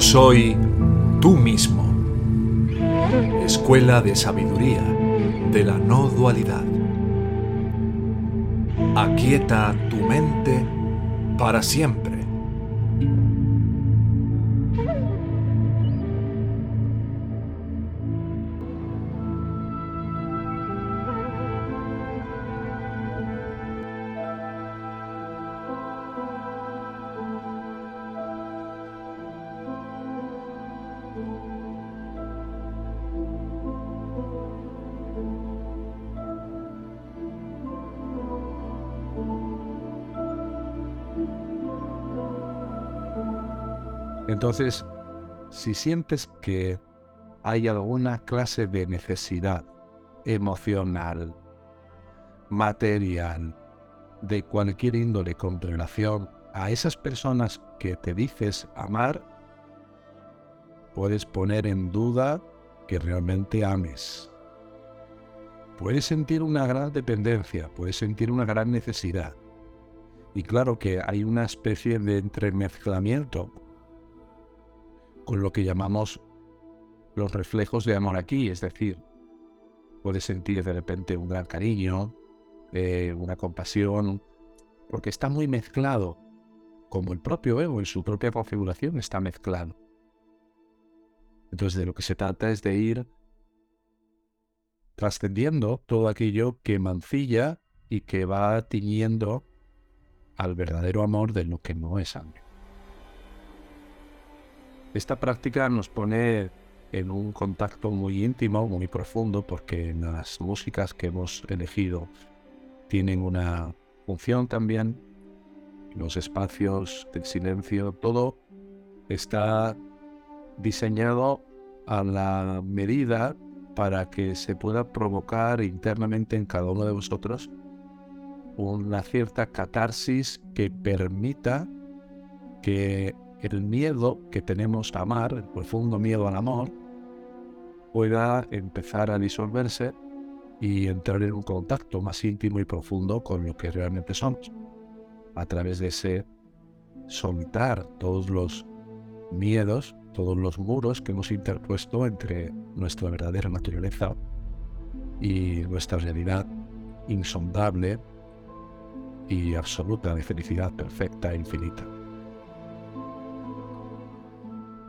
soy tú mismo. Escuela de Sabiduría de la No Dualidad. Aquieta tu mente para siempre. Entonces, si sientes que hay alguna clase de necesidad emocional, material, de cualquier índole con relación a esas personas que te dices amar, puedes poner en duda que realmente ames. Puedes sentir una gran dependencia, puedes sentir una gran necesidad. Y claro que hay una especie de entremezclamiento con lo que llamamos los reflejos de amor aquí, es decir, puedes sentir de repente un gran cariño, eh, una compasión, porque está muy mezclado, como el propio ego en su propia configuración está mezclado. Entonces de lo que se trata es de ir trascendiendo todo aquello que mancilla y que va tiñendo al verdadero amor de lo que no es amor. Esta práctica nos pone en un contacto muy íntimo, muy profundo, porque las músicas que hemos elegido tienen una función también. Los espacios del silencio, todo está diseñado a la medida para que se pueda provocar internamente en cada uno de vosotros una cierta catarsis que permita que el miedo que tenemos a amar, el profundo miedo al amor, pueda empezar a disolverse y entrar en un contacto más íntimo y profundo con lo que realmente somos, a través de ese soltar todos los miedos, todos los muros que hemos interpuesto entre nuestra verdadera naturaleza y nuestra realidad insondable y absoluta de felicidad perfecta e infinita.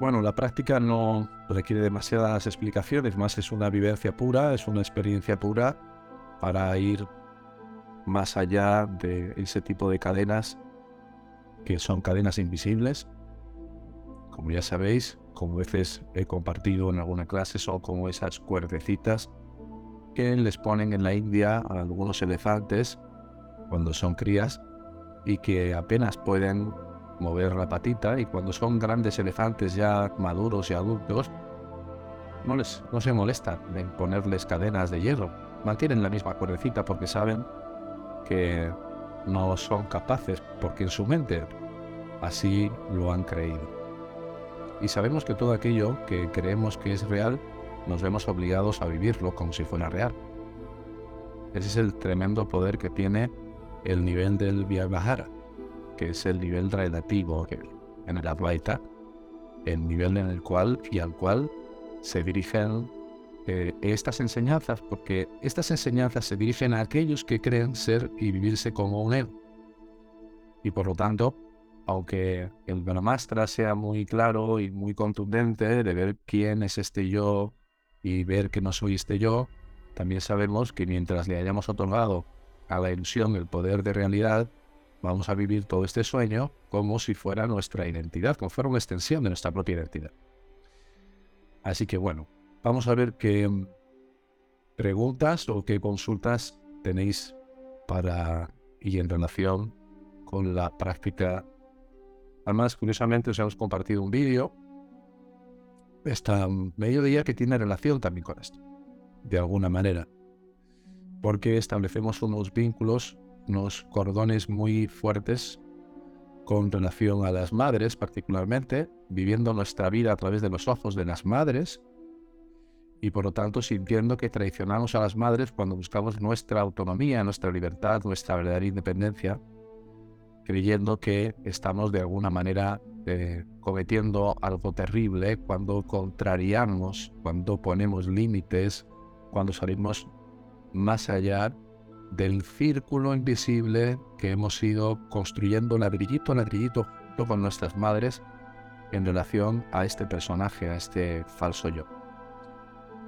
Bueno, la práctica no requiere demasiadas explicaciones, más es una vivencia pura, es una experiencia pura para ir más allá de ese tipo de cadenas que son cadenas invisibles. Como ya sabéis, como veces he compartido en alguna clase, son como esas cuerdecitas que les ponen en la India a algunos elefantes cuando son crías y que apenas pueden mover la patita y cuando son grandes elefantes ya maduros y adultos, no, les, no se molestan en ponerles cadenas de hierro. Mantienen la misma cuerdecita porque saben que no son capaces, porque en su mente así lo han creído. Y sabemos que todo aquello que creemos que es real, nos vemos obligados a vivirlo como si fuera real. Ese es el tremendo poder que tiene el nivel del Vyavahara que es el nivel relativo en el Advaita, el nivel en el cual y al cual se dirigen eh, estas enseñanzas, porque estas enseñanzas se dirigen a aquellos que creen ser y vivirse como un ego. Y por lo tanto, aunque el Brahmastra sea muy claro y muy contundente de ver quién es este yo y ver que no soy este yo, también sabemos que mientras le hayamos otorgado a la ilusión el poder de realidad, vamos a vivir todo este sueño como si fuera nuestra identidad, como fuera una extensión de nuestra propia identidad. Así que bueno, vamos a ver qué mm, preguntas o qué consultas tenéis para y en relación con la práctica. Además, curiosamente os hemos compartido un vídeo esta mediodía que tiene relación también con esto, de alguna manera, porque establecemos unos vínculos unos cordones muy fuertes con relación a las madres particularmente, viviendo nuestra vida a través de los ojos de las madres y por lo tanto sintiendo que traicionamos a las madres cuando buscamos nuestra autonomía, nuestra libertad, nuestra verdadera independencia, creyendo que estamos de alguna manera eh, cometiendo algo terrible, cuando contrariamos, cuando ponemos límites, cuando salimos más allá del círculo invisible que hemos ido construyendo ladrillito a ladrillito junto con nuestras madres en relación a este personaje, a este falso yo.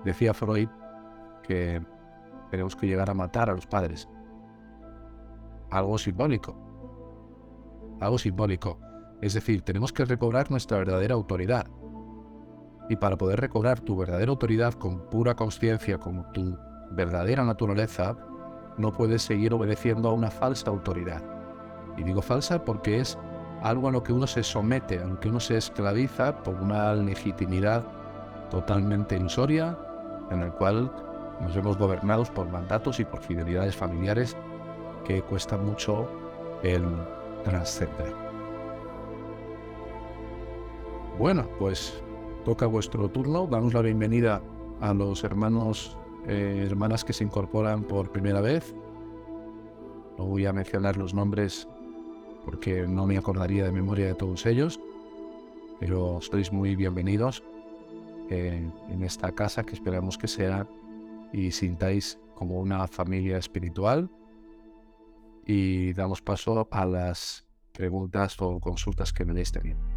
Decía Freud que tenemos que llegar a matar a los padres. Algo simbólico. Algo simbólico. Es decir, tenemos que recobrar nuestra verdadera autoridad. Y para poder recobrar tu verdadera autoridad con pura conciencia, con tu verdadera naturaleza, no puedes seguir obedeciendo a una falsa autoridad. Y digo falsa porque es algo a lo que uno se somete, a lo que uno se esclaviza por una legitimidad totalmente ilusoria, en el cual nos vemos gobernados por mandatos y por fidelidades familiares que cuesta mucho el trascender. Bueno, pues toca vuestro turno. Damos la bienvenida a los hermanos eh, hermanas que se incorporan por primera vez. No voy a mencionar los nombres porque no me acordaría de memoria de todos ellos, pero sois muy bienvenidos en esta casa que esperamos que sea y sintáis como una familia espiritual. Y damos paso a las preguntas o consultas que me deis teniendo.